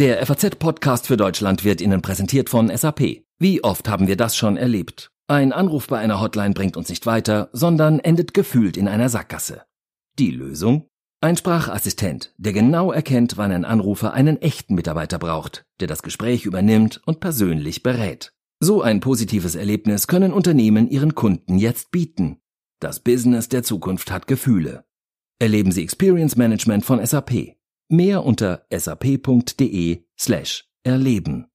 Der FAZ-Podcast für Deutschland wird Ihnen präsentiert von SAP. Wie oft haben wir das schon erlebt? Ein Anruf bei einer Hotline bringt uns nicht weiter, sondern endet gefühlt in einer Sackgasse. Die Lösung? Ein Sprachassistent, der genau erkennt, wann ein Anrufer einen echten Mitarbeiter braucht, der das Gespräch übernimmt und persönlich berät. So ein positives Erlebnis können Unternehmen ihren Kunden jetzt bieten. Das Business der Zukunft hat Gefühle. Erleben Sie Experience Management von SAP. Mehr unter sap.de slash erleben.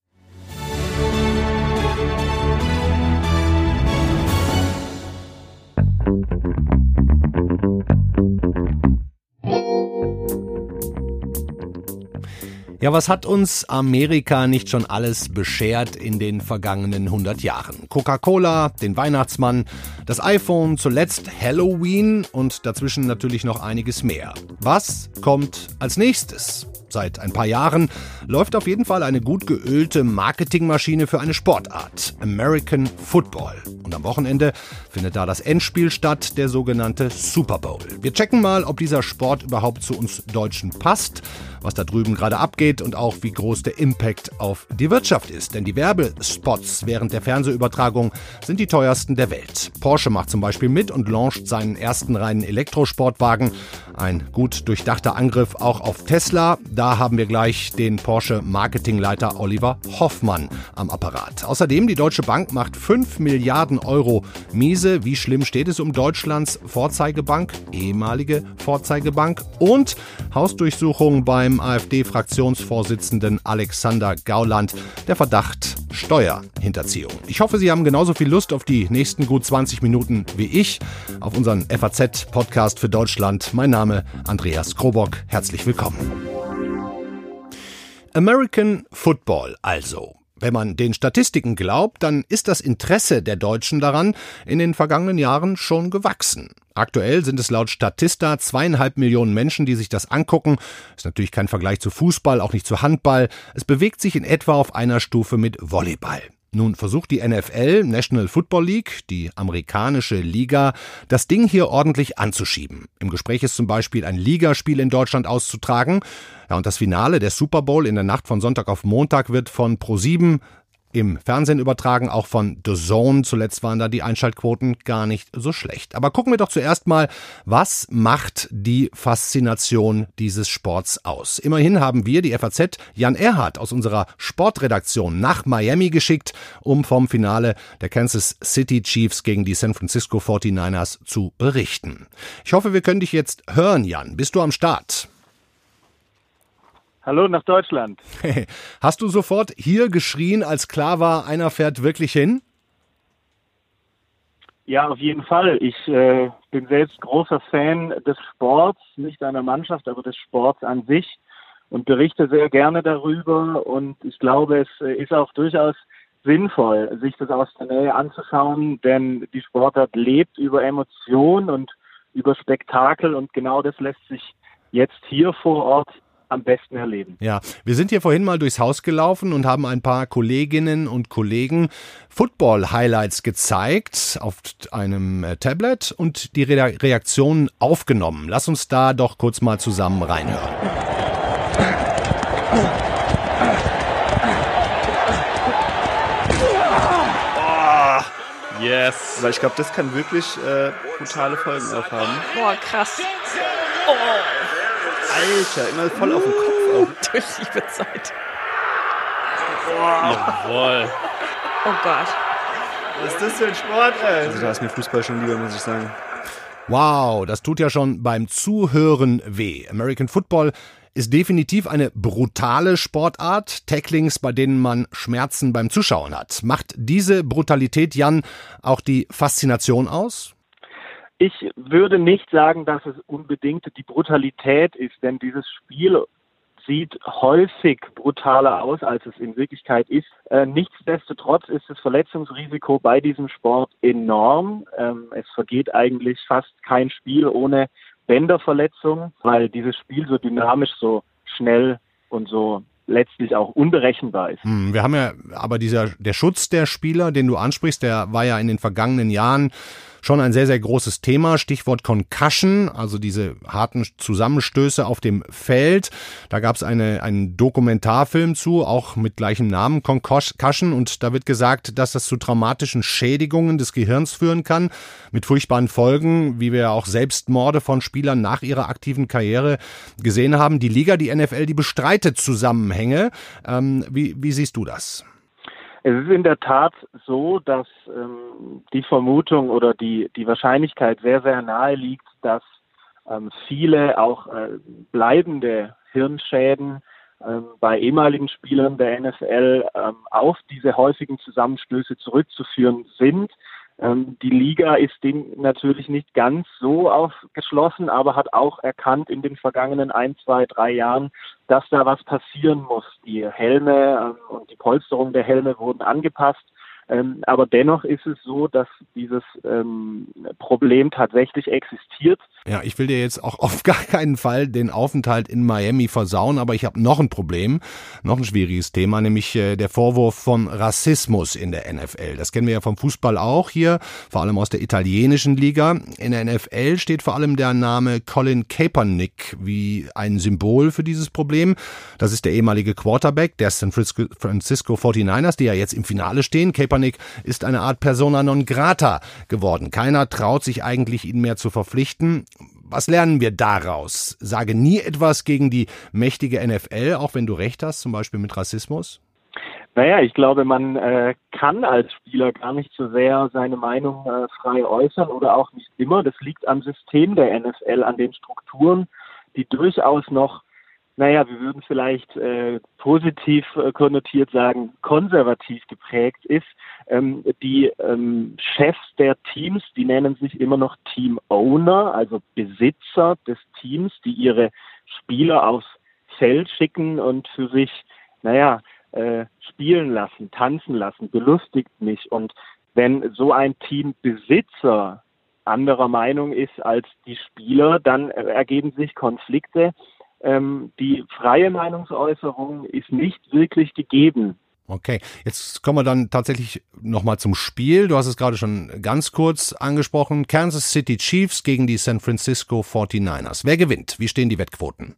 Ja, was hat uns Amerika nicht schon alles beschert in den vergangenen 100 Jahren? Coca-Cola, den Weihnachtsmann, das iPhone, zuletzt Halloween und dazwischen natürlich noch einiges mehr. Was kommt als nächstes? Seit ein paar Jahren läuft auf jeden Fall eine gut geölte Marketingmaschine für eine Sportart, American Football. Und am Wochenende findet da das Endspiel statt, der sogenannte Super Bowl. Wir checken mal, ob dieser Sport überhaupt zu uns Deutschen passt was da drüben gerade abgeht und auch wie groß der Impact auf die Wirtschaft ist. Denn die Werbespots während der Fernsehübertragung sind die teuersten der Welt. Porsche macht zum Beispiel mit und launcht seinen ersten reinen Elektrosportwagen. Ein gut durchdachter Angriff auch auf Tesla. Da haben wir gleich den Porsche Marketingleiter Oliver Hoffmann am Apparat. Außerdem die Deutsche Bank macht 5 Milliarden Euro miese. Wie schlimm steht es um Deutschlands Vorzeigebank, ehemalige Vorzeigebank und Hausdurchsuchung beim AfD-Fraktionsvorsitzenden Alexander Gauland der Verdacht Steuerhinterziehung. Ich hoffe, Sie haben genauso viel Lust auf die nächsten gut 20 Minuten wie ich auf unseren FAZ-Podcast für Deutschland. Mein Name Andreas Krobock. Herzlich willkommen. American Football also. Wenn man den Statistiken glaubt, dann ist das Interesse der Deutschen daran in den vergangenen Jahren schon gewachsen. Aktuell sind es laut Statista zweieinhalb Millionen Menschen, die sich das angucken. Ist natürlich kein Vergleich zu Fußball, auch nicht zu Handball. Es bewegt sich in etwa auf einer Stufe mit Volleyball. Nun versucht die NFL, National Football League, die amerikanische Liga, das Ding hier ordentlich anzuschieben. Im Gespräch ist zum Beispiel ein Ligaspiel in Deutschland auszutragen. Ja, und das Finale der Super Bowl in der Nacht von Sonntag auf Montag wird von Pro7 im Fernsehen übertragen, auch von The Zone. Zuletzt waren da die Einschaltquoten gar nicht so schlecht. Aber gucken wir doch zuerst mal, was macht die Faszination dieses Sports aus? Immerhin haben wir, die FAZ, Jan Erhardt aus unserer Sportredaktion nach Miami geschickt, um vom Finale der Kansas City Chiefs gegen die San Francisco 49ers zu berichten. Ich hoffe, wir können dich jetzt hören, Jan. Bist du am Start? Hallo nach Deutschland. Hast du sofort hier geschrien, als klar war, einer fährt wirklich hin? Ja, auf jeden Fall. Ich äh, bin selbst großer Fan des Sports, nicht einer Mannschaft, aber des Sports an sich und berichte sehr gerne darüber. Und ich glaube, es äh, ist auch durchaus sinnvoll, sich das aus der Nähe anzuschauen, denn die Sportart lebt über Emotion und über Spektakel und genau das lässt sich jetzt hier vor Ort am besten erleben. Ja, wir sind hier vorhin mal durchs Haus gelaufen und haben ein paar Kolleginnen und Kollegen Football-Highlights gezeigt auf einem äh, Tablet und die Re Reaktionen aufgenommen. Lass uns da doch kurz mal zusammen reinhören. Yes. Weil ich glaube, das kann wirklich äh, brutale Folgen aufhaben. Boah, krass. Oh. Alter, immer voll auf dem Kopf. Durch liebe Zeit. Jawohl. Oh Gott. Was ist das für ein Sport, ey? Also da ist mir Fußball schon lieber, muss ich sagen. Wow, das tut ja schon beim Zuhören weh. American Football ist definitiv eine brutale Sportart, Tacklings, bei denen man Schmerzen beim Zuschauen hat. Macht diese Brutalität, Jan, auch die Faszination aus? Ich würde nicht sagen, dass es unbedingt die Brutalität ist, denn dieses Spiel sieht häufig brutaler aus, als es in Wirklichkeit ist. Äh, nichtsdestotrotz ist das Verletzungsrisiko bei diesem Sport enorm. Ähm, es vergeht eigentlich fast kein Spiel ohne Bänderverletzung, weil dieses Spiel so dynamisch, so schnell und so letztlich auch unberechenbar ist. Hm, wir haben ja aber dieser der Schutz der Spieler, den du ansprichst, der war ja in den vergangenen Jahren schon ein sehr, sehr großes Thema. Stichwort Concussion, also diese harten Zusammenstöße auf dem Feld. Da gab es eine, einen Dokumentarfilm zu, auch mit gleichem Namen, Concussion. Und da wird gesagt, dass das zu traumatischen Schädigungen des Gehirns führen kann, mit furchtbaren Folgen, wie wir auch Selbstmorde von Spielern nach ihrer aktiven Karriere gesehen haben. Die Liga, die NFL, die bestreitet Zusammenhänge. Ähm, wie, wie siehst du das? Es ist in der Tat so, dass ähm, die Vermutung oder die, die Wahrscheinlichkeit sehr, sehr nahe liegt, dass ähm, viele auch äh, bleibende Hirnschäden ähm, bei ehemaligen Spielern der NFL ähm, auf diese häufigen Zusammenstöße zurückzuführen sind. Ähm, die Liga ist dem natürlich nicht ganz so aufgeschlossen, aber hat auch erkannt in den vergangenen ein, zwei, drei Jahren, dass da was passieren muss. Die Helme ähm, und die Polsterung der Helme wurden angepasst. Ähm, aber dennoch ist es so, dass dieses ähm, Problem tatsächlich existiert. Ja, ich will dir jetzt auch auf gar keinen Fall den Aufenthalt in Miami versauen, aber ich habe noch ein Problem, noch ein schwieriges Thema, nämlich äh, der Vorwurf von Rassismus in der NFL. Das kennen wir ja vom Fußball auch hier, vor allem aus der italienischen Liga. In der NFL steht vor allem der Name Colin Kaepernick wie ein Symbol für dieses Problem. Das ist der ehemalige Quarterback der San Francisco 49ers, die ja jetzt im Finale stehen. Kaepernick ist eine Art Persona non grata geworden. Keiner traut sich eigentlich, ihn mehr zu verpflichten. Was lernen wir daraus? Sage nie etwas gegen die mächtige NFL, auch wenn du recht hast, zum Beispiel mit Rassismus? Naja, ich glaube, man äh, kann als Spieler gar nicht so sehr seine Meinung äh, frei äußern oder auch nicht immer. Das liegt am System der NFL, an den Strukturen, die durchaus noch naja, wir würden vielleicht äh, positiv äh, konnotiert sagen, konservativ geprägt ist. Ähm, die ähm, Chefs der Teams, die nennen sich immer noch Team Owner, also Besitzer des Teams, die ihre Spieler aufs Feld schicken und für sich, naja, äh, spielen lassen, tanzen lassen, belustigt mich. Und wenn so ein Teambesitzer anderer Meinung ist als die Spieler, dann ergeben sich Konflikte ähm, die freie Meinungsäußerung ist nicht wirklich gegeben. Okay, jetzt kommen wir dann tatsächlich nochmal zum Spiel. Du hast es gerade schon ganz kurz angesprochen. Kansas City Chiefs gegen die San Francisco 49ers. Wer gewinnt? Wie stehen die Wettquoten?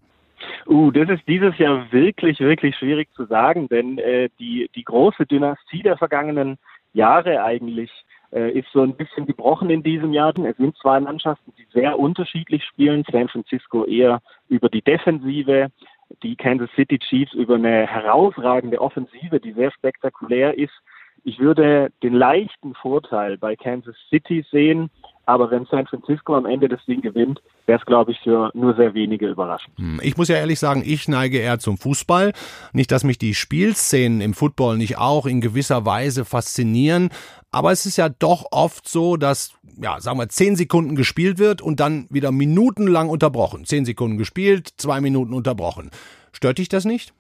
Uh, das ist dieses Jahr wirklich, wirklich schwierig zu sagen, denn äh, die, die große Dynastie der vergangenen Jahre eigentlich ist so ein bisschen gebrochen in diesem Jahr. Es sind zwei Mannschaften, die sehr unterschiedlich spielen. San Francisco eher über die Defensive, die Kansas City Chiefs über eine herausragende Offensive, die sehr spektakulär ist. Ich würde den leichten Vorteil bei Kansas City sehen, aber wenn San Francisco am Ende das Ding gewinnt, wäre es, glaube ich, für nur sehr wenige überraschend. Hm, ich muss ja ehrlich sagen, ich neige eher zum Fußball. Nicht, dass mich die Spielszenen im Football nicht auch in gewisser Weise faszinieren, aber es ist ja doch oft so, dass, ja, sagen wir, zehn Sekunden gespielt wird und dann wieder minutenlang unterbrochen. Zehn Sekunden gespielt, zwei Minuten unterbrochen. Stört dich das nicht?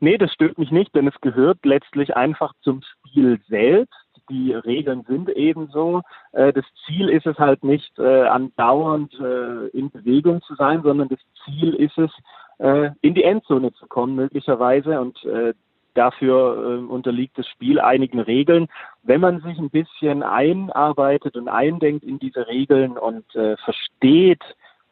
Nee, das stört mich nicht, denn es gehört letztlich einfach zum Spiel selbst die Regeln sind ebenso. Äh, das Ziel ist es halt nicht, äh, andauernd äh, in Bewegung zu sein, sondern das Ziel ist es, äh, in die Endzone zu kommen, möglicherweise. Und äh, dafür äh, unterliegt das Spiel einigen Regeln. Wenn man sich ein bisschen einarbeitet und eindenkt in diese Regeln und versteht,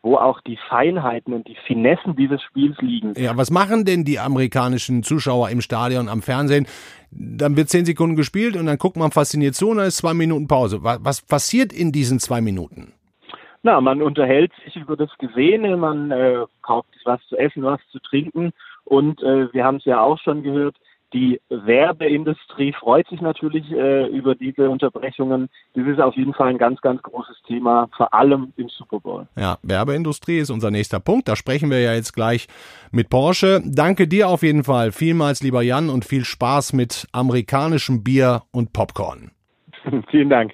wo auch die Feinheiten und die Finessen dieses Spiels liegen. Ja, was machen denn die amerikanischen Zuschauer im Stadion am Fernsehen? Dann wird zehn Sekunden gespielt und dann guckt man fasziniert zu und dann ist zwei Minuten Pause. Was passiert in diesen zwei Minuten? Na, man unterhält sich über das Gesehene, man äh, kauft sich was zu essen, was zu trinken und äh, wir haben es ja auch schon gehört, die Werbeindustrie freut sich natürlich äh, über diese Unterbrechungen. Das ist auf jeden Fall ein ganz, ganz großes Thema, vor allem im Super Bowl. Ja, Werbeindustrie ist unser nächster Punkt. Da sprechen wir ja jetzt gleich mit Porsche. Danke dir auf jeden Fall vielmals, lieber Jan, und viel Spaß mit amerikanischem Bier und Popcorn. Vielen Dank.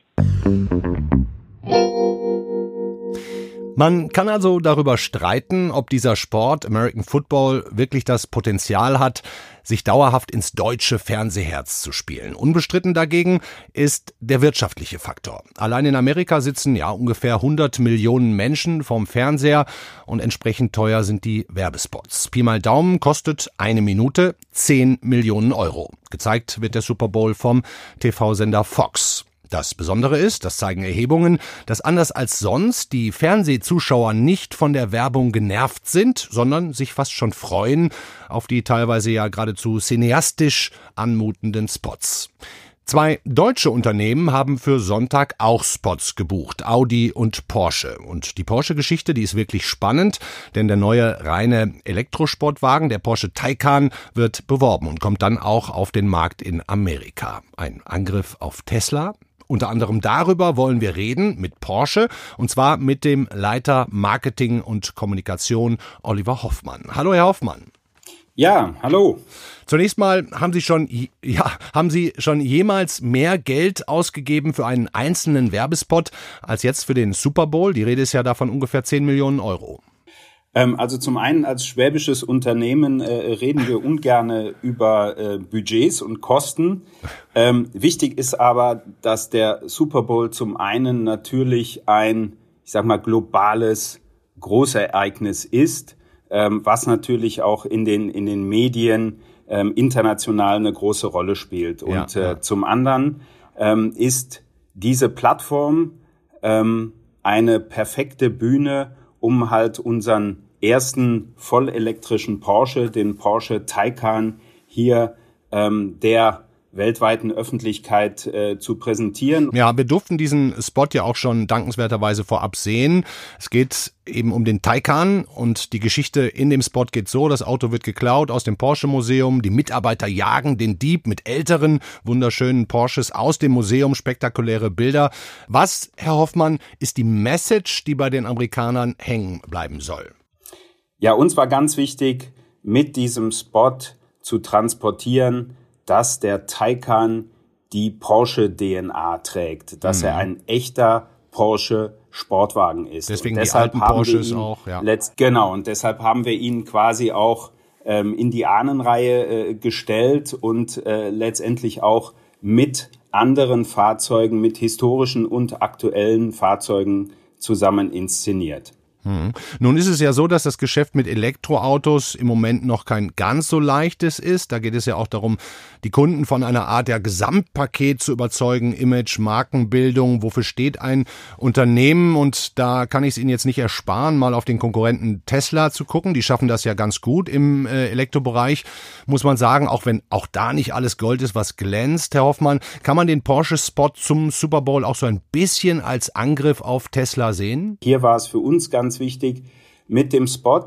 Man kann also darüber streiten, ob dieser Sport American Football wirklich das Potenzial hat, sich dauerhaft ins deutsche Fernsehherz zu spielen. Unbestritten dagegen ist der wirtschaftliche Faktor. Allein in Amerika sitzen ja ungefähr 100 Millionen Menschen vorm Fernseher und entsprechend teuer sind die Werbespots. Pi mal Daumen kostet eine Minute 10 Millionen Euro. Gezeigt wird der Super Bowl vom TV-Sender Fox. Das Besondere ist, das zeigen Erhebungen, dass anders als sonst die Fernsehzuschauer nicht von der Werbung genervt sind, sondern sich fast schon freuen auf die teilweise ja geradezu cineastisch anmutenden Spots. Zwei deutsche Unternehmen haben für Sonntag auch Spots gebucht, Audi und Porsche. Und die Porsche-Geschichte, die ist wirklich spannend, denn der neue reine Elektrosportwagen, der Porsche Taycan, wird beworben und kommt dann auch auf den Markt in Amerika. Ein Angriff auf Tesla? Unter anderem darüber wollen wir reden mit Porsche und zwar mit dem Leiter Marketing und Kommunikation Oliver Hoffmann. Hallo, Herr Hoffmann. Ja, hallo. Zunächst mal haben Sie schon, ja, haben Sie schon jemals mehr Geld ausgegeben für einen einzelnen Werbespot als jetzt für den Super Bowl? Die Rede ist ja davon ungefähr 10 Millionen Euro. Ähm, also zum einen als schwäbisches Unternehmen äh, reden wir ungerne über äh, Budgets und Kosten. Ähm, wichtig ist aber, dass der Super Bowl zum einen natürlich ein, ich sag mal, globales Großereignis ist ähm, was natürlich auch in den, in den Medien ähm, international eine große Rolle spielt. Und ja, ja. Äh, zum anderen ist diese Plattform eine perfekte Bühne, um halt unseren ersten vollelektrischen Porsche, den Porsche Taycan, hier ähm, der weltweiten Öffentlichkeit äh, zu präsentieren. Ja, wir durften diesen Spot ja auch schon dankenswerterweise vorab sehen. Es geht eben um den Taycan und die Geschichte in dem Spot geht so, das Auto wird geklaut aus dem Porsche Museum, die Mitarbeiter jagen den Dieb mit älteren, wunderschönen Porsches aus dem Museum, spektakuläre Bilder. Was, Herr Hoffmann, ist die Message, die bei den Amerikanern hängen bleiben soll? Ja, uns war ganz wichtig, mit diesem Spot zu transportieren, dass der Taycan die Porsche-DNA trägt, dass mhm. er ein echter Porsche Sportwagen ist. Deswegen und deshalb die alten Porsches auch, ja. Letzt, genau, und deshalb haben wir ihn quasi auch ähm, in die Ahnenreihe äh, gestellt und äh, letztendlich auch mit anderen Fahrzeugen, mit historischen und aktuellen Fahrzeugen zusammen inszeniert. Hm. Nun ist es ja so, dass das Geschäft mit Elektroautos im Moment noch kein ganz so leichtes ist. Da geht es ja auch darum, die Kunden von einer Art der Gesamtpaket zu überzeugen, Image, Markenbildung, wofür steht ein Unternehmen und da kann ich es Ihnen jetzt nicht ersparen, mal auf den Konkurrenten Tesla zu gucken. Die schaffen das ja ganz gut im äh, Elektrobereich, muss man sagen, auch wenn auch da nicht alles Gold ist, was glänzt, Herr Hoffmann, kann man den Porsche-Spot zum Super Bowl auch so ein bisschen als Angriff auf Tesla sehen? Hier war es für uns ganz ganz wichtig, mit dem Spot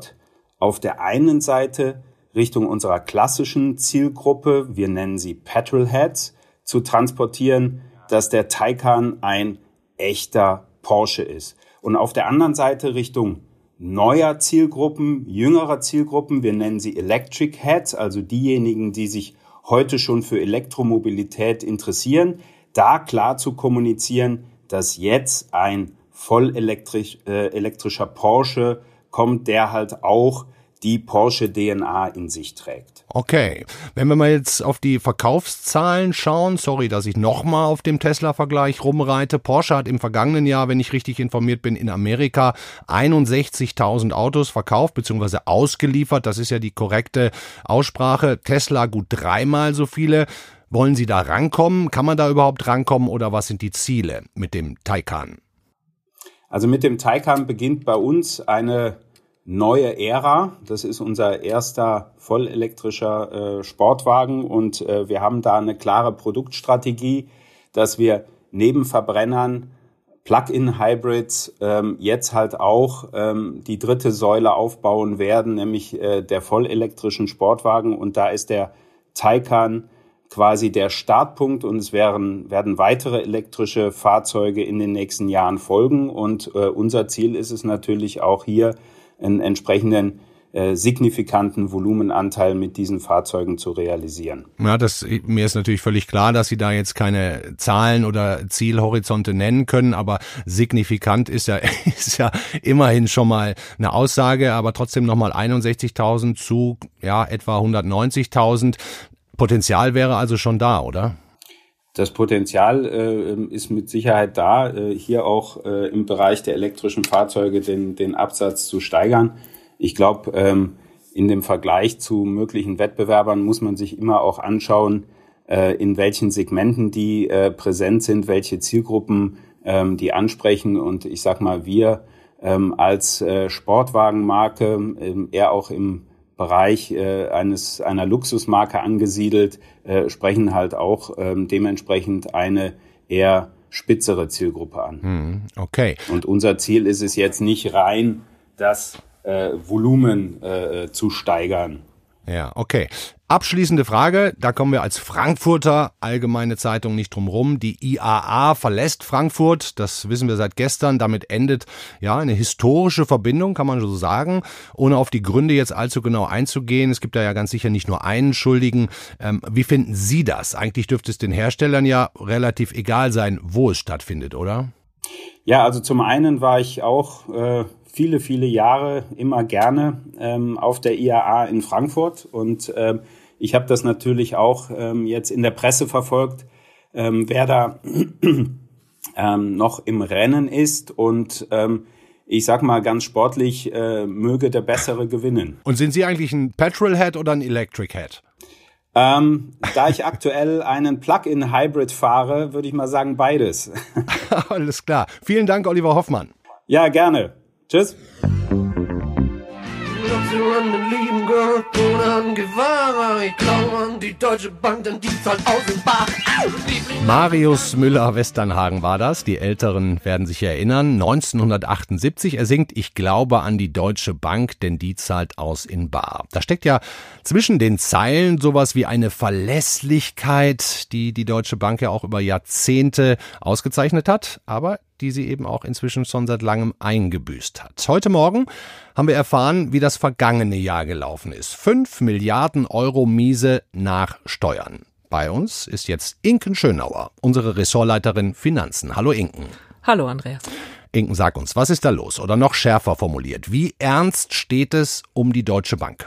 auf der einen Seite Richtung unserer klassischen Zielgruppe, wir nennen sie Petrolheads, zu transportieren, dass der Taycan ein echter Porsche ist. Und auf der anderen Seite Richtung neuer Zielgruppen, jüngerer Zielgruppen, wir nennen sie Electric Heads, also diejenigen, die sich heute schon für Elektromobilität interessieren, da klar zu kommunizieren, dass jetzt ein voll elektrisch, äh, elektrischer Porsche kommt, der halt auch die Porsche DNA in sich trägt. Okay, wenn wir mal jetzt auf die Verkaufszahlen schauen, sorry, dass ich nochmal auf dem Tesla-Vergleich rumreite. Porsche hat im vergangenen Jahr, wenn ich richtig informiert bin, in Amerika 61.000 Autos verkauft bzw. ausgeliefert. Das ist ja die korrekte Aussprache. Tesla gut dreimal so viele. Wollen Sie da rankommen? Kann man da überhaupt rankommen oder was sind die Ziele mit dem Taycan? Also mit dem Taycan beginnt bei uns eine neue Ära. Das ist unser erster vollelektrischer äh, Sportwagen und äh, wir haben da eine klare Produktstrategie, dass wir neben Verbrennern Plug-in-Hybrids ähm, jetzt halt auch ähm, die dritte Säule aufbauen werden, nämlich äh, der vollelektrischen Sportwagen. Und da ist der Taycan quasi der Startpunkt und es werden, werden weitere elektrische Fahrzeuge in den nächsten Jahren folgen. Und äh, unser Ziel ist es natürlich auch hier einen entsprechenden äh, signifikanten Volumenanteil mit diesen Fahrzeugen zu realisieren. Ja, das, mir ist natürlich völlig klar, dass Sie da jetzt keine Zahlen oder Zielhorizonte nennen können, aber signifikant ist ja, ist ja immerhin schon mal eine Aussage, aber trotzdem nochmal 61.000 zu, ja, etwa 190.000. Potenzial wäre also schon da, oder? Das Potenzial äh, ist mit Sicherheit da, äh, hier auch äh, im Bereich der elektrischen Fahrzeuge den, den Absatz zu steigern. Ich glaube, ähm, in dem Vergleich zu möglichen Wettbewerbern muss man sich immer auch anschauen, äh, in welchen Segmenten die äh, präsent sind, welche Zielgruppen ähm, die ansprechen. Und ich sag mal, wir ähm, als äh, Sportwagenmarke, ähm, eher auch im Bereich äh, eines einer Luxusmarke angesiedelt, äh, sprechen halt auch ähm, dementsprechend eine eher spitzere Zielgruppe an. Hm, okay. Und unser Ziel ist es jetzt nicht rein, das äh, Volumen äh, zu steigern. Ja, okay. Abschließende Frage, da kommen wir als Frankfurter Allgemeine Zeitung nicht drum rum. Die IAA verlässt Frankfurt, das wissen wir seit gestern. Damit endet ja eine historische Verbindung, kann man so sagen. Ohne auf die Gründe jetzt allzu genau einzugehen, es gibt da ja ganz sicher nicht nur einen Schuldigen. Ähm, wie finden Sie das? Eigentlich dürfte es den Herstellern ja relativ egal sein, wo es stattfindet, oder? Ja, also zum einen war ich auch äh, viele, viele Jahre immer gerne ähm, auf der IAA in Frankfurt und ähm, ich habe das natürlich auch ähm, jetzt in der Presse verfolgt, ähm, wer da ähm, noch im Rennen ist und ähm, ich sag mal ganz sportlich, äh, möge der Bessere gewinnen. Und sind Sie eigentlich ein Petrolhead oder ein Electric-Head? Ähm, da ich aktuell einen Plug-in-Hybrid fahre, würde ich mal sagen beides. Alles klar. Vielen Dank, Oliver Hoffmann. Ja, gerne. Tschüss. Marius Müller-Westernhagen war das. Die Älteren werden sich erinnern. 1978. Er singt Ich glaube an die Deutsche Bank, denn die zahlt aus in Bar. Da steckt ja zwischen den Zeilen sowas wie eine Verlässlichkeit, die die Deutsche Bank ja auch über Jahrzehnte ausgezeichnet hat. Aber die sie eben auch inzwischen schon seit langem eingebüßt hat. Heute Morgen haben wir erfahren, wie das vergangene Jahr gelaufen ist. Fünf Milliarden Euro Miese nach Steuern. Bei uns ist jetzt Inken Schönauer, unsere Ressortleiterin Finanzen. Hallo Inken. Hallo Andreas. Inken, sag uns, was ist da los? Oder noch schärfer formuliert, wie ernst steht es um die Deutsche Bank?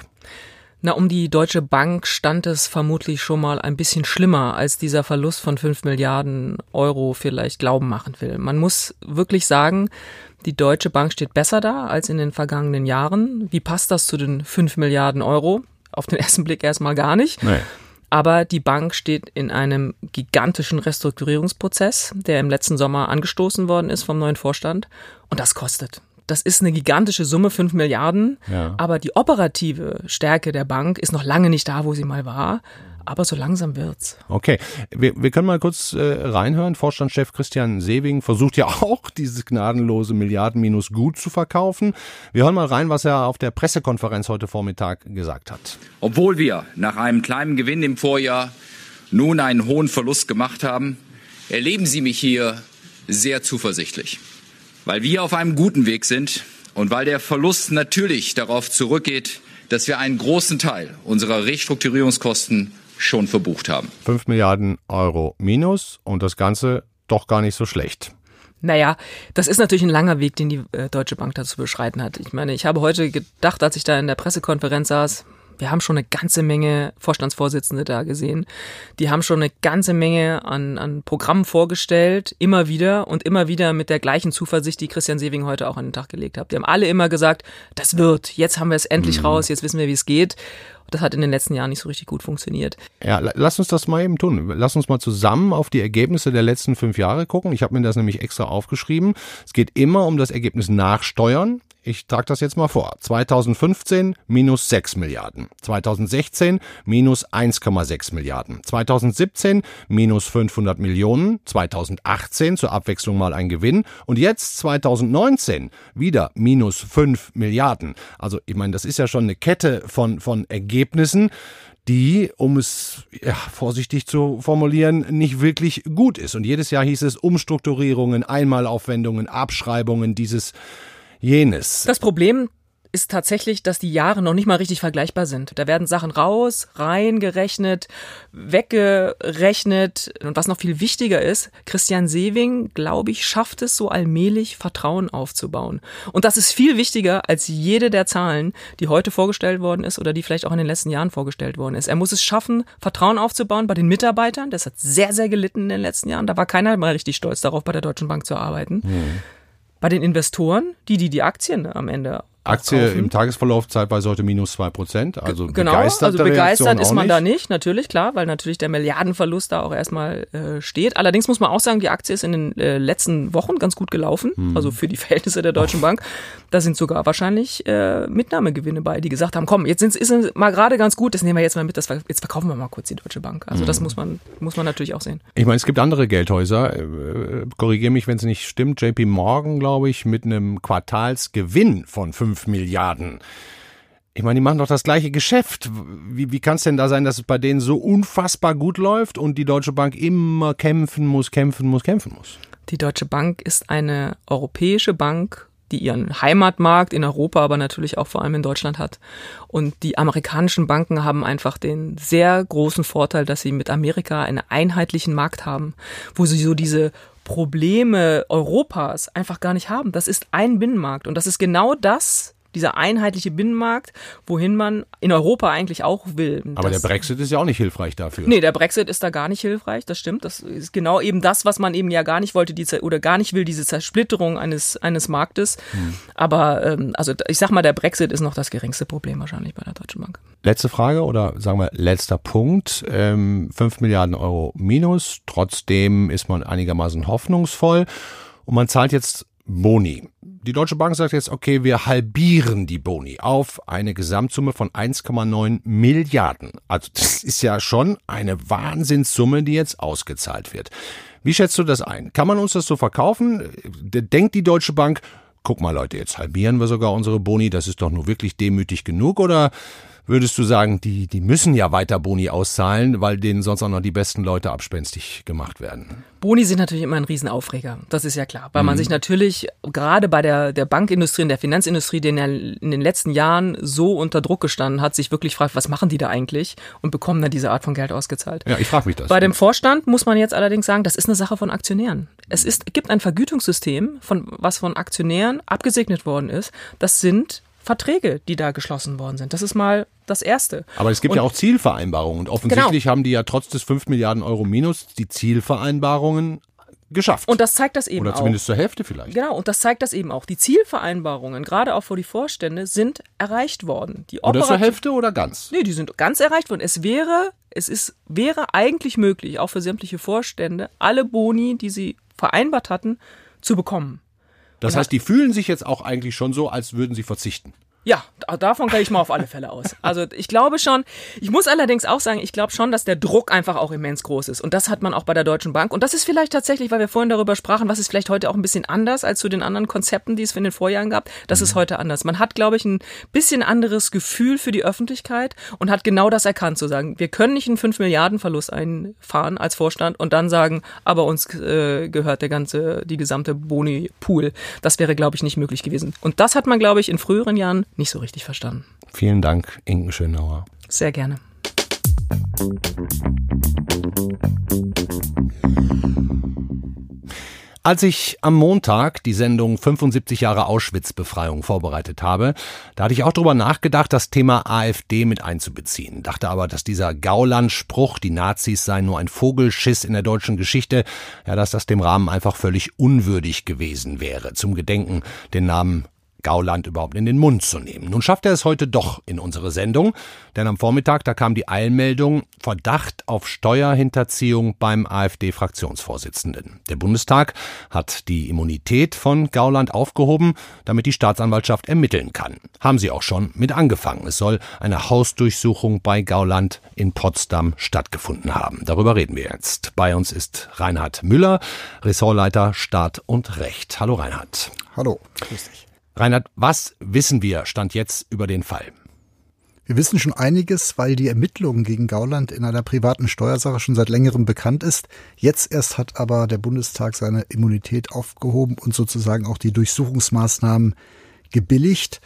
Na, um die Deutsche Bank stand es vermutlich schon mal ein bisschen schlimmer, als dieser Verlust von 5 Milliarden Euro vielleicht glauben machen will. Man muss wirklich sagen, die Deutsche Bank steht besser da als in den vergangenen Jahren. Wie passt das zu den 5 Milliarden Euro? Auf den ersten Blick erstmal gar nicht. Nee. Aber die Bank steht in einem gigantischen Restrukturierungsprozess, der im letzten Sommer angestoßen worden ist vom neuen Vorstand. Und das kostet. Das ist eine gigantische Summe, fünf Milliarden. Ja. Aber die operative Stärke der Bank ist noch lange nicht da, wo sie mal war. Aber so langsam wird's. Okay, wir, wir können mal kurz äh, reinhören. Vorstandschef Christian Sewing versucht ja auch, dieses gnadenlose Milliardenminus gut zu verkaufen. Wir hören mal rein, was er auf der Pressekonferenz heute Vormittag gesagt hat. Obwohl wir nach einem kleinen Gewinn im Vorjahr nun einen hohen Verlust gemacht haben, erleben Sie mich hier sehr zuversichtlich weil wir auf einem guten Weg sind und weil der Verlust natürlich darauf zurückgeht, dass wir einen großen Teil unserer Restrukturierungskosten schon verbucht haben. 5 Milliarden Euro minus und das Ganze doch gar nicht so schlecht. Naja, das ist natürlich ein langer Weg, den die äh, Deutsche Bank dazu beschreiten hat. Ich meine, ich habe heute gedacht, als ich da in der Pressekonferenz saß, wir haben schon eine ganze Menge Vorstandsvorsitzende da gesehen. Die haben schon eine ganze Menge an, an Programmen vorgestellt, immer wieder und immer wieder mit der gleichen Zuversicht, die Christian Sewing heute auch an den Tag gelegt hat. Die haben alle immer gesagt, das wird, jetzt haben wir es endlich mhm. raus, jetzt wissen wir, wie es geht. Das hat in den letzten Jahren nicht so richtig gut funktioniert. Ja, lass uns das mal eben tun. Lass uns mal zusammen auf die Ergebnisse der letzten fünf Jahre gucken. Ich habe mir das nämlich extra aufgeschrieben. Es geht immer um das Ergebnis nach Steuern. Ich trage das jetzt mal vor. 2015 minus 6 Milliarden. 2016 minus 1,6 Milliarden. 2017 minus 500 Millionen. 2018 zur Abwechslung mal ein Gewinn. Und jetzt 2019 wieder minus 5 Milliarden. Also ich meine, das ist ja schon eine Kette von, von Ergebnissen die, um es ja, vorsichtig zu formulieren, nicht wirklich gut ist. Und jedes Jahr hieß es Umstrukturierungen, Einmalaufwendungen, Abschreibungen, dieses jenes. Das Problem ist tatsächlich, dass die Jahre noch nicht mal richtig vergleichbar sind. Da werden Sachen raus, reingerechnet, weggerechnet. Und was noch viel wichtiger ist, Christian Sewing, glaube ich, schafft es so allmählich, Vertrauen aufzubauen. Und das ist viel wichtiger als jede der Zahlen, die heute vorgestellt worden ist oder die vielleicht auch in den letzten Jahren vorgestellt worden ist. Er muss es schaffen, Vertrauen aufzubauen bei den Mitarbeitern. Das hat sehr, sehr gelitten in den letzten Jahren. Da war keiner mal richtig stolz darauf, bei der Deutschen Bank zu arbeiten. Mhm bei den Investoren, die, die die Aktien am Ende Aktie kaufen. im Tagesverlauf zeitweise heute minus zwei Prozent. Also Genau, begeistert also begeistert ist man nicht. da nicht, natürlich, klar, weil natürlich der Milliardenverlust da auch erstmal äh, steht. Allerdings muss man auch sagen, die Aktie ist in den äh, letzten Wochen ganz gut gelaufen, Hm. also für die Verhältnisse der Deutschen Bank. Da sind sogar wahrscheinlich äh, Mitnahmegewinne bei, die gesagt haben, komm, jetzt sind, ist es mal gerade ganz gut, das nehmen wir jetzt mal mit, das, jetzt verkaufen wir mal kurz die Deutsche Bank. Also das muss man, muss man natürlich auch sehen. Ich meine, es gibt andere Geldhäuser, äh, korrigiere mich, wenn es nicht stimmt, JP Morgan, glaube ich, mit einem Quartalsgewinn von 5 Milliarden. Ich meine, die machen doch das gleiche Geschäft. Wie, wie kann es denn da sein, dass es bei denen so unfassbar gut läuft und die Deutsche Bank immer kämpfen muss, kämpfen muss, kämpfen muss? Die Deutsche Bank ist eine europäische Bank, die ihren Heimatmarkt in Europa, aber natürlich auch vor allem in Deutschland hat. Und die amerikanischen Banken haben einfach den sehr großen Vorteil, dass sie mit Amerika einen einheitlichen Markt haben, wo sie so diese Probleme Europas einfach gar nicht haben. Das ist ein Binnenmarkt und das ist genau das, dieser einheitliche Binnenmarkt, wohin man in Europa eigentlich auch will. Aber der Brexit ist ja auch nicht hilfreich dafür. Nee, der Brexit ist da gar nicht hilfreich, das stimmt. Das ist genau eben das, was man eben ja gar nicht wollte, die, oder gar nicht will, diese Zersplitterung eines, eines Marktes. Aber ähm, also ich sag mal, der Brexit ist noch das geringste Problem wahrscheinlich bei der Deutschen Bank. Letzte Frage oder sagen wir letzter Punkt. Ähm, 5 Milliarden Euro minus. Trotzdem ist man einigermaßen hoffnungsvoll. Und man zahlt jetzt Boni. Die Deutsche Bank sagt jetzt, okay, wir halbieren die Boni auf eine Gesamtsumme von 1,9 Milliarden. Also das ist ja schon eine Wahnsinnssumme, die jetzt ausgezahlt wird. Wie schätzt du das ein? Kann man uns das so verkaufen? Denkt die Deutsche Bank, guck mal Leute, jetzt halbieren wir sogar unsere Boni, das ist doch nur wirklich demütig genug? Oder würdest du sagen, die, die müssen ja weiter Boni auszahlen, weil denen sonst auch noch die besten Leute abspenstig gemacht werden? Boni sind natürlich immer ein Riesenaufreger, das ist ja klar, weil man sich natürlich gerade bei der, der Bankindustrie und der Finanzindustrie, die in, der, in den letzten Jahren so unter Druck gestanden hat, sich wirklich fragt, was machen die da eigentlich und bekommen dann diese Art von Geld ausgezahlt. Ja, ich frage mich das. Bei dem Vorstand muss man jetzt allerdings sagen, das ist eine Sache von Aktionären. Es ist, gibt ein Vergütungssystem, von, was von Aktionären abgesegnet worden ist. Das sind Verträge, die da geschlossen worden sind. Das ist mal das Erste. Aber es gibt Und- ja auch Zielvereinbarungen und offensichtlich haben die ja trotz des 5 Milliarden Euro Minus die Zielvereinbarungen geschafft. Und das zeigt das eben Oder auch. zumindest zur Hälfte vielleicht. Genau, und das zeigt das eben auch. Die Zielvereinbarungen, gerade auch für die Vorstände, sind erreicht worden. Die Oder zur Hälfte oder ganz? Nee, die sind ganz erreicht worden. Es wäre, es ist, wäre eigentlich möglich, auch für sämtliche Vorstände, alle Boni, die sie vereinbart hatten, zu bekommen. Das heißt, die fühlen sich jetzt auch eigentlich schon so, als würden sie verzichten. Ja, da- davon gehe ich mal auf alle Fälle aus. Also ich glaube schon, ich muss allerdings auch sagen, ich glaube schon, dass der Druck einfach auch immens groß ist. Und das hat man auch bei der Deutschen Bank. Und das ist vielleicht tatsächlich, weil wir vorhin darüber sprachen, was ist vielleicht heute auch ein bisschen anders als zu den anderen Konzepten, die es in den Vorjahren gab. Das ist heute anders. Man hat, glaube ich, ein bisschen anderes Gefühl für die Öffentlichkeit und hat genau das erkannt, zu sagen, wir können nicht einen 5 Milliarden Verlust einfahren als Vorstand und dann sagen, aber uns äh, gehört der ganze, die gesamte Boni-Pool. Das wäre, glaube ich, nicht möglich gewesen. Und das hat man, glaube ich, in früheren Jahren nicht so richtig verstanden. Vielen Dank, Inken Schönauer. Sehr gerne. Als ich am Montag die Sendung 75 Jahre Auschwitz-Befreiung vorbereitet habe, da hatte ich auch darüber nachgedacht, das Thema AfD mit einzubeziehen. Dachte aber, dass dieser Gauland-Spruch, die Nazis seien nur ein Vogelschiss in der deutschen Geschichte, ja, dass das dem Rahmen einfach völlig unwürdig gewesen wäre, zum Gedenken den Namen Gauland überhaupt in den Mund zu nehmen. Nun schafft er es heute doch in unsere Sendung, denn am Vormittag, da kam die Eilmeldung Verdacht auf Steuerhinterziehung beim AfD-Fraktionsvorsitzenden. Der Bundestag hat die Immunität von Gauland aufgehoben, damit die Staatsanwaltschaft ermitteln kann. Haben sie auch schon mit angefangen. Es soll eine Hausdurchsuchung bei Gauland in Potsdam stattgefunden haben. Darüber reden wir jetzt. Bei uns ist Reinhard Müller, Ressortleiter Staat und Recht. Hallo Reinhard. Hallo, grüß dich. Reinhard, was wissen wir Stand jetzt über den Fall? Wir wissen schon einiges, weil die Ermittlung gegen Gauland in einer privaten Steuersache schon seit längerem bekannt ist. Jetzt erst hat aber der Bundestag seine Immunität aufgehoben und sozusagen auch die Durchsuchungsmaßnahmen gebilligt.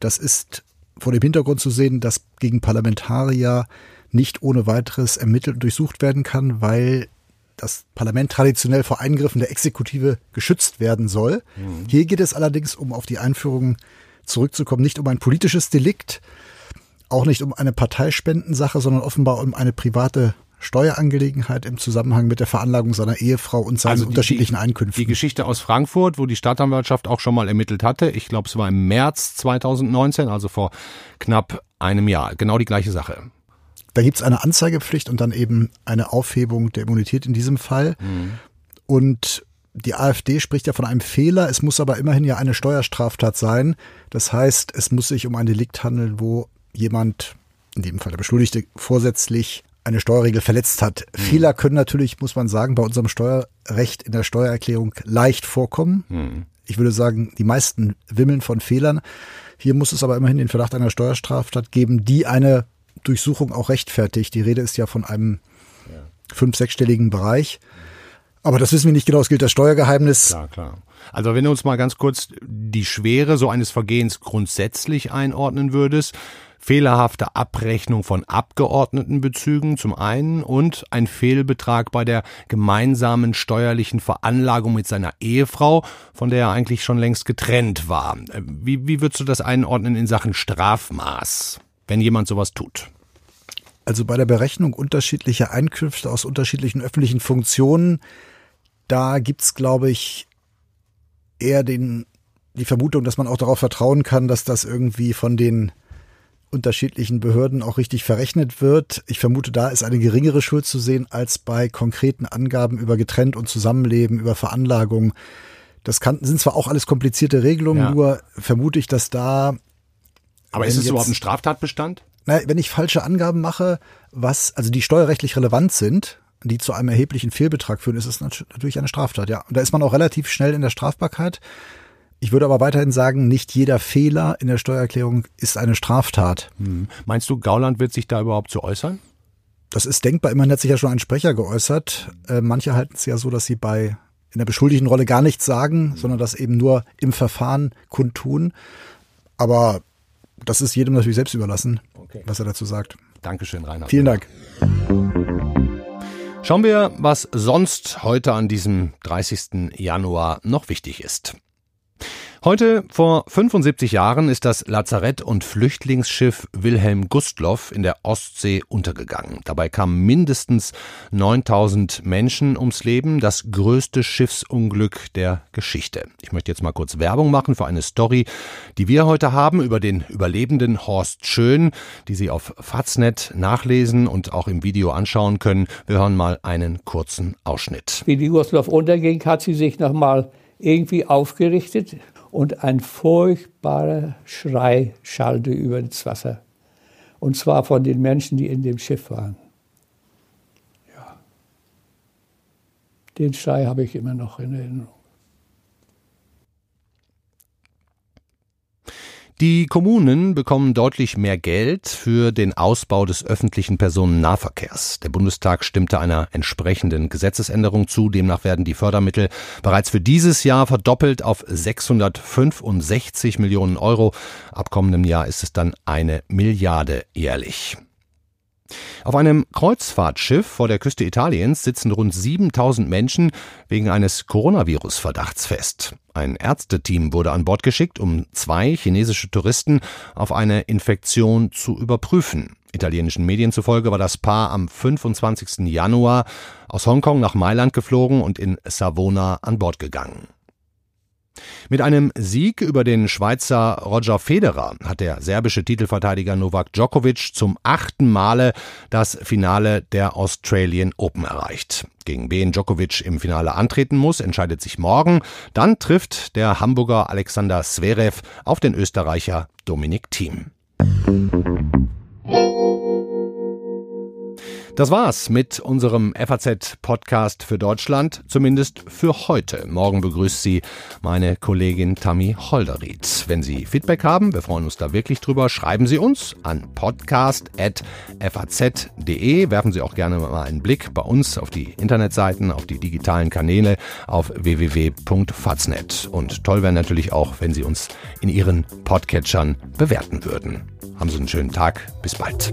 Das ist vor dem Hintergrund zu sehen, dass gegen Parlamentarier nicht ohne weiteres ermittelt und durchsucht werden kann, weil das Parlament traditionell vor Eingriffen der Exekutive geschützt werden soll. Hier geht es allerdings, um auf die Einführung zurückzukommen, nicht um ein politisches Delikt, auch nicht um eine Parteispendensache, sondern offenbar um eine private Steuerangelegenheit im Zusammenhang mit der Veranlagung seiner Ehefrau und seinen Also die- unterschiedlichen die, Einkünften. Die Geschichte aus Frankfurt, wo die Staatsanwaltschaft auch schon mal ermittelt hatte. Ich glaube, es war im März 2019, also vor knapp einem Jahr. Genau die gleiche Sache. Da gibt's eine Anzeigepflicht und dann eben eine Aufhebung der Immunität in diesem Fall. Und die AfD spricht ja von einem Fehler. Es muss aber immerhin ja eine Steuerstraftat sein. Das heißt, es muss sich um ein Delikt handeln, wo jemand, in dem Fall der Beschuldigte, vorsätzlich eine Steuerregel verletzt hat. Fehler können natürlich, muss man sagen, bei unserem Steuerrecht in der Steuererklärung leicht vorkommen. Ich würde sagen, die meisten wimmeln von Fehlern. Hier muss es aber immerhin den Verdacht einer Steuerstraftat geben, die eine Durchsuchung auch rechtfertigt. Die Rede ist ja von einem fünf-, sechsstelligen Bereich. Aber das wissen wir nicht genau. Es gilt das Steuergeheimnis. Klar, klar. Also wenn du uns mal ganz kurz die Schwere so eines Vergehens grundsätzlich einordnen würdest, fehlerhafte Abrechnung von Abgeordnetenbezügen zum einen und ein Fehlbetrag bei der gemeinsamen steuerlichen Veranlagung mit seiner Ehefrau, von der er eigentlich schon längst getrennt war. Wie, wie würdest du das einordnen in Sachen Strafmaß, wenn jemand sowas tut? Also bei der Berechnung unterschiedlicher Einkünfte aus unterschiedlichen öffentlichen Funktionen, da gibt's, glaube ich, eher den, die Vermutung, dass man auch darauf vertrauen kann, dass das irgendwie von den unterschiedlichen Behörden auch richtig verrechnet wird. Ich vermute, da ist eine geringere Schuld zu sehen als bei konkreten Angaben über getrennt und Zusammenleben, über Veranlagung. Das kann, sind zwar auch alles komplizierte Regelungen, Ja. nur vermute ich, dass da Aber ist es jetzt- überhaupt ein Straftatbestand? na, wenn ich falsche Angaben mache, was, also die steuerrechtlich relevant sind, die zu einem erheblichen Fehlbetrag führen, ist es nat- natürlich eine Straftat, ja. Und da ist man auch relativ schnell in der Strafbarkeit. Ich würde aber weiterhin sagen, nicht jeder Fehler in der Steuererklärung ist eine Straftat. Meinst du, Gauland wird sich da überhaupt zu äußern? Das ist denkbar. Immerhin hat sich ja schon ein Sprecher geäußert. Äh, manche halten es ja so, dass sie bei in der beschuldigten Rolle gar nichts sagen, sondern das eben nur im Verfahren kundtun. Aber das ist jedem natürlich selbst überlassen, Okay. was er dazu sagt. Dankeschön, Reinhard. Vielen Dank. Schauen wir, was sonst heute an diesem 30. Januar noch wichtig ist. Heute vor 75 Jahren ist das Lazarett- und Flüchtlingsschiff Wilhelm Gustloff in der Ostsee untergegangen. Dabei kamen mindestens 9000 Menschen ums Leben, das größte Schiffsunglück der Geschichte. Ich möchte jetzt mal kurz Werbung machen für eine Story, die wir heute haben über den Überlebenden Horst Schön, die Sie auf Faznet nachlesen und auch im Video anschauen können. Wir hören mal einen kurzen Ausschnitt. Wie die Gustloff unterging, hat sie sich nochmal irgendwie aufgerichtet und ein furchtbarer Schrei schallte über das Wasser. Und zwar von den Menschen, die in dem Schiff waren. Ja. Den Schrei habe ich immer noch in Erinnerung. Die Kommunen bekommen deutlich mehr Geld für den Ausbau des öffentlichen Personennahverkehrs. Der Bundestag stimmte einer entsprechenden Gesetzesänderung zu. Demnach werden die Fördermittel bereits für dieses Jahr verdoppelt auf 665 Millionen Euro. Ab kommendem Jahr ist es dann eine Milliarde jährlich. Auf einem Kreuzfahrtschiff vor der Küste Italiens sitzen rund 7000 Menschen wegen eines Coronavirus-Verdachts fest. Ein Ärzteteam wurde an Bord geschickt, um zwei chinesische Touristen auf eine Infektion zu überprüfen. Italienischen Medien zufolge war das Paar am 25. Januar aus Hongkong nach Mailand geflogen und in Savona an Bord gegangen. Mit einem Sieg über den Schweizer Roger Federer hat der serbische Titelverteidiger Novak Djokovic zum achten Male das Finale der Australian Open erreicht. Gegen wen Djokovic im Finale antreten muss, entscheidet sich morgen. Dann trifft der Hamburger Alexander Zverev auf den Österreicher Dominik Thiem. Das war's mit unserem FAZ-Podcast für Deutschland, zumindest für heute. Morgen begrüßt Sie meine Kollegin Tammy Holderried. Wenn Sie Feedback haben, wir freuen uns da wirklich drüber, schreiben Sie uns an podcast.faz.de. Werfen Sie auch gerne mal einen Blick bei uns auf die Internetseiten, auf die digitalen Kanäle auf www.faznet. Und toll wäre natürlich auch, wenn Sie uns in Ihren Podcatchern bewerten würden. Haben Sie einen schönen Tag. Bis bald.